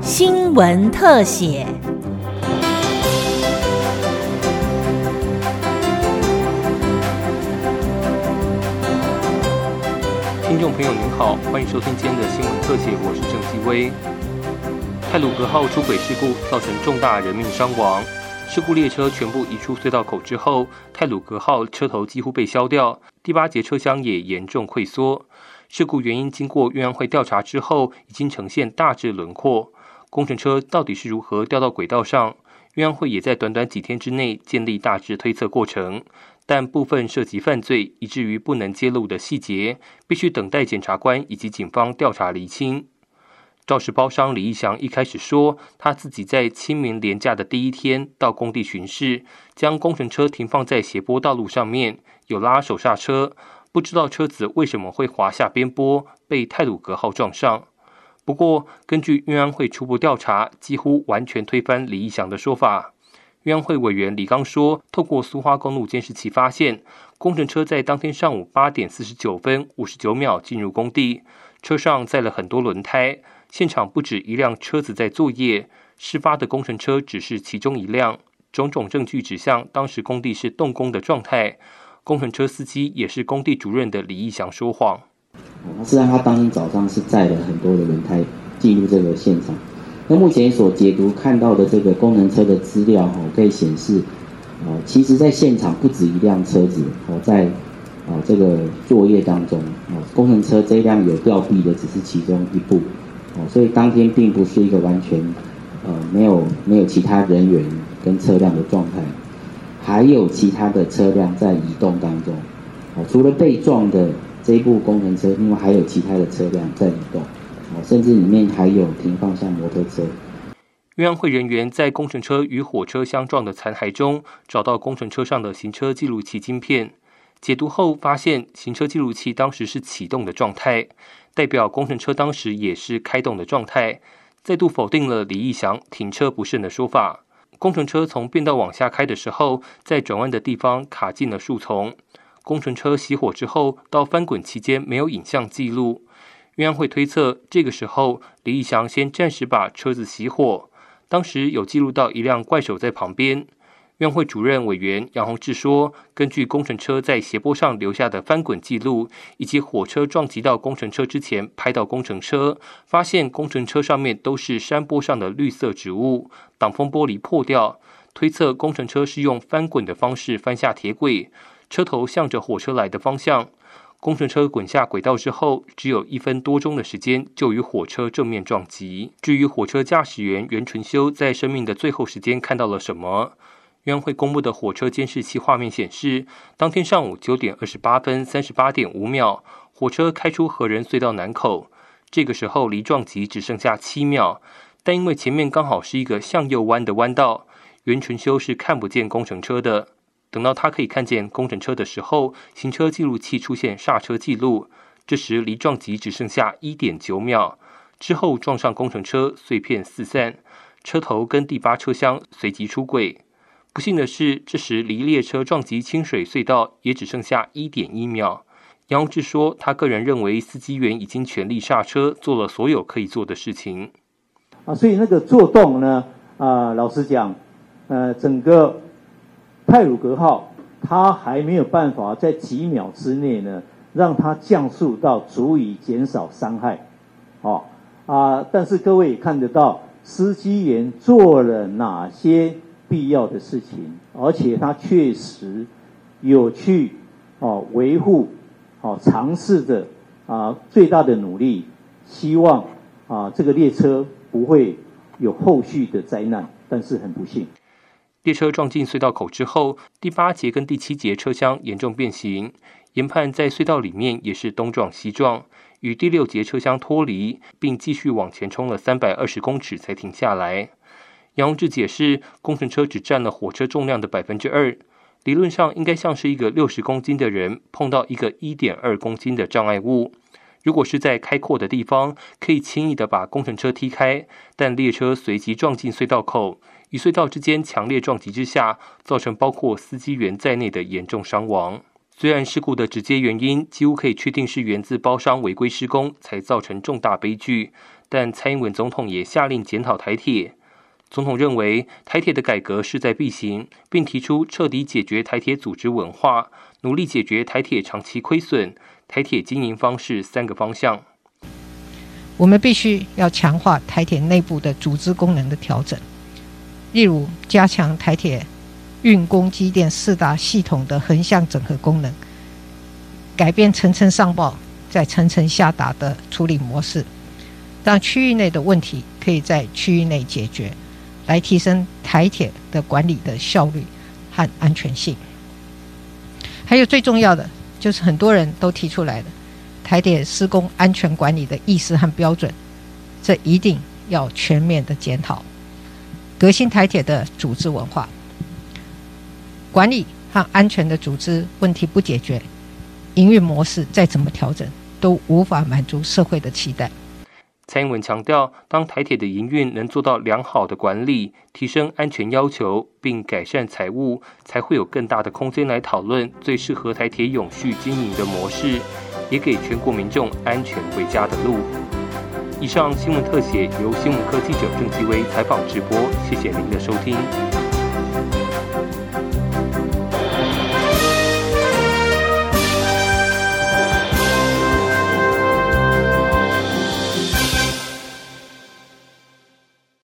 新闻特写。听众朋友您好，欢迎收听今天的新闻特写，我是郑继威。泰鲁格号出轨事故造成重大人命伤亡。事故列车全部移出隧道口之后，泰鲁格号车头几乎被削掉，第八节车厢也严重溃缩。事故原因经过运安会调查之后，已经呈现大致轮廓。工程车到底是如何掉到轨道上？运安会也在短短几天之内建立大致推测过程，但部分涉及犯罪，以至于不能揭露的细节，必须等待检察官以及警方调查厘清。肇事包商李义祥一开始说，他自己在清明连假的第一天到工地巡视，将工程车停放在斜坡道路上面，有拉手刹车，不知道车子为什么会滑下边坡，被泰鲁格号撞上。不过，根据运安会初步调查，几乎完全推翻李义祥的说法。运安会委员李刚说，透过苏花公路监视器发现，工程车在当天上午八点四十九分五十九秒进入工地，车上载了很多轮胎。现场不止一辆车子在作业，事发的工程车只是其中一辆。种种证据指向当时工地是动工的状态，工程车司机也是工地主任的李义祥说谎。实际上，他当天早上是载了很多的轮胎进入这个现场。那目前所解读看到的这个工程车的资料，哈，可以显示，啊，其实在现场不止一辆车子，哦，在啊这个作业当中，啊，工程车这一辆有吊臂的只是其中一部。哦，所以当天并不是一个完全，呃，没有没有其他人员跟车辆的状态，还有其他的车辆在移动当中。哦，除了被撞的这一部工程车，另外还有其他的车辆在移动。哦，甚至里面还有停放下摩托车。运安会人员在工程车与火车相撞的残骸中，找到工程车上的行车记录器晶片。解读后发现，行车记录器当时是启动的状态，代表工程车当时也是开动的状态，再度否定了李义祥停车不慎的说法。工程车从变道往下开的时候，在转弯的地方卡进了树丛。工程车熄火之后，到翻滚期间没有影像记录。运安会推测，这个时候李义祥先暂时把车子熄火，当时有记录到一辆怪手在旁边。院会主任委员杨宏志说：“根据工程车在斜坡上留下的翻滚记录，以及火车撞击到工程车之前拍到工程车，发现工程车上面都是山坡上的绿色植物，挡风玻璃破掉，推测工程车是用翻滚的方式翻下铁轨，车头向着火车来的方向。工程车滚下轨道之后，只有一分多钟的时间就与火车正面撞击。至于火车驾驶员袁纯修在生命的最后时间看到了什么？”运会公布的火车监视器画面显示，当天上午九点二十八分三十八点五秒，火车开出河人隧道南口。这个时候离撞击只剩下七秒，但因为前面刚好是一个向右弯的弯道，袁纯修是看不见工程车的。等到他可以看见工程车的时候，行车记录器出现刹车记录，这时离撞击只剩下一点九秒。之后撞上工程车，碎片四散，车头跟第八车厢随即出轨。不幸的是，这时离列车撞击清水隧道也只剩下一点一秒。杨志说，他个人认为司机员已经全力刹车，做了所有可以做的事情。啊，所以那个做动呢，啊，老实讲，呃，整个泰鲁格号它还没有办法在几秒之内呢，让它降速到足以减少伤害。哦，啊，但是各位也看得到，司机员做了哪些？必要的事情，而且他确实有去哦维护哦尝试着啊最大的努力，希望啊这个列车不会有后续的灾难，但是很不幸，列车撞进隧道口之后，第八节跟第七节车厢严重变形，研判在隧道里面也是东撞西撞，与第六节车厢脱离，并继续往前冲了三百二十公尺才停下来。杨宏志解释，工程车只占了火车重量的百分之二，理论上应该像是一个六十公斤的人碰到一个一点二公斤的障碍物。如果是在开阔的地方，可以轻易的把工程车踢开，但列车随即撞进隧道口，与隧道之间强烈撞击之下，造成包括司机员在内的严重伤亡。虽然事故的直接原因几乎可以确定是源自包商违规施工，才造成重大悲剧，但蔡英文总统也下令检讨台铁。总统认为台铁的改革势在必行，并提出彻底解决台铁组织文化，努力解决台铁长期亏损、台铁经营方式三个方向。我们必须要强化台铁内部的组织功能的调整，例如加强台铁。运工机电四大系统的横向整合功能，改变层层上报再层层下达的处理模式，让区域内的问题可以在区域内解决，来提升台铁的管理的效率和安全性。还有最重要的，就是很多人都提出来的台铁施工安全管理的意识和标准，这一定要全面的检讨，革新台铁的组织文化。管理和安全的组织问题不解决，营运模式再怎么调整，都无法满足社会的期待。蔡英文强调，当台铁的营运能做到良好的管理，提升安全要求，并改善财务，才会有更大的空间来讨论最适合台铁永续经营的模式，也给全国民众安全回家的路。以上新闻特写由新闻科记者郑继威采访直播，谢谢您的收听。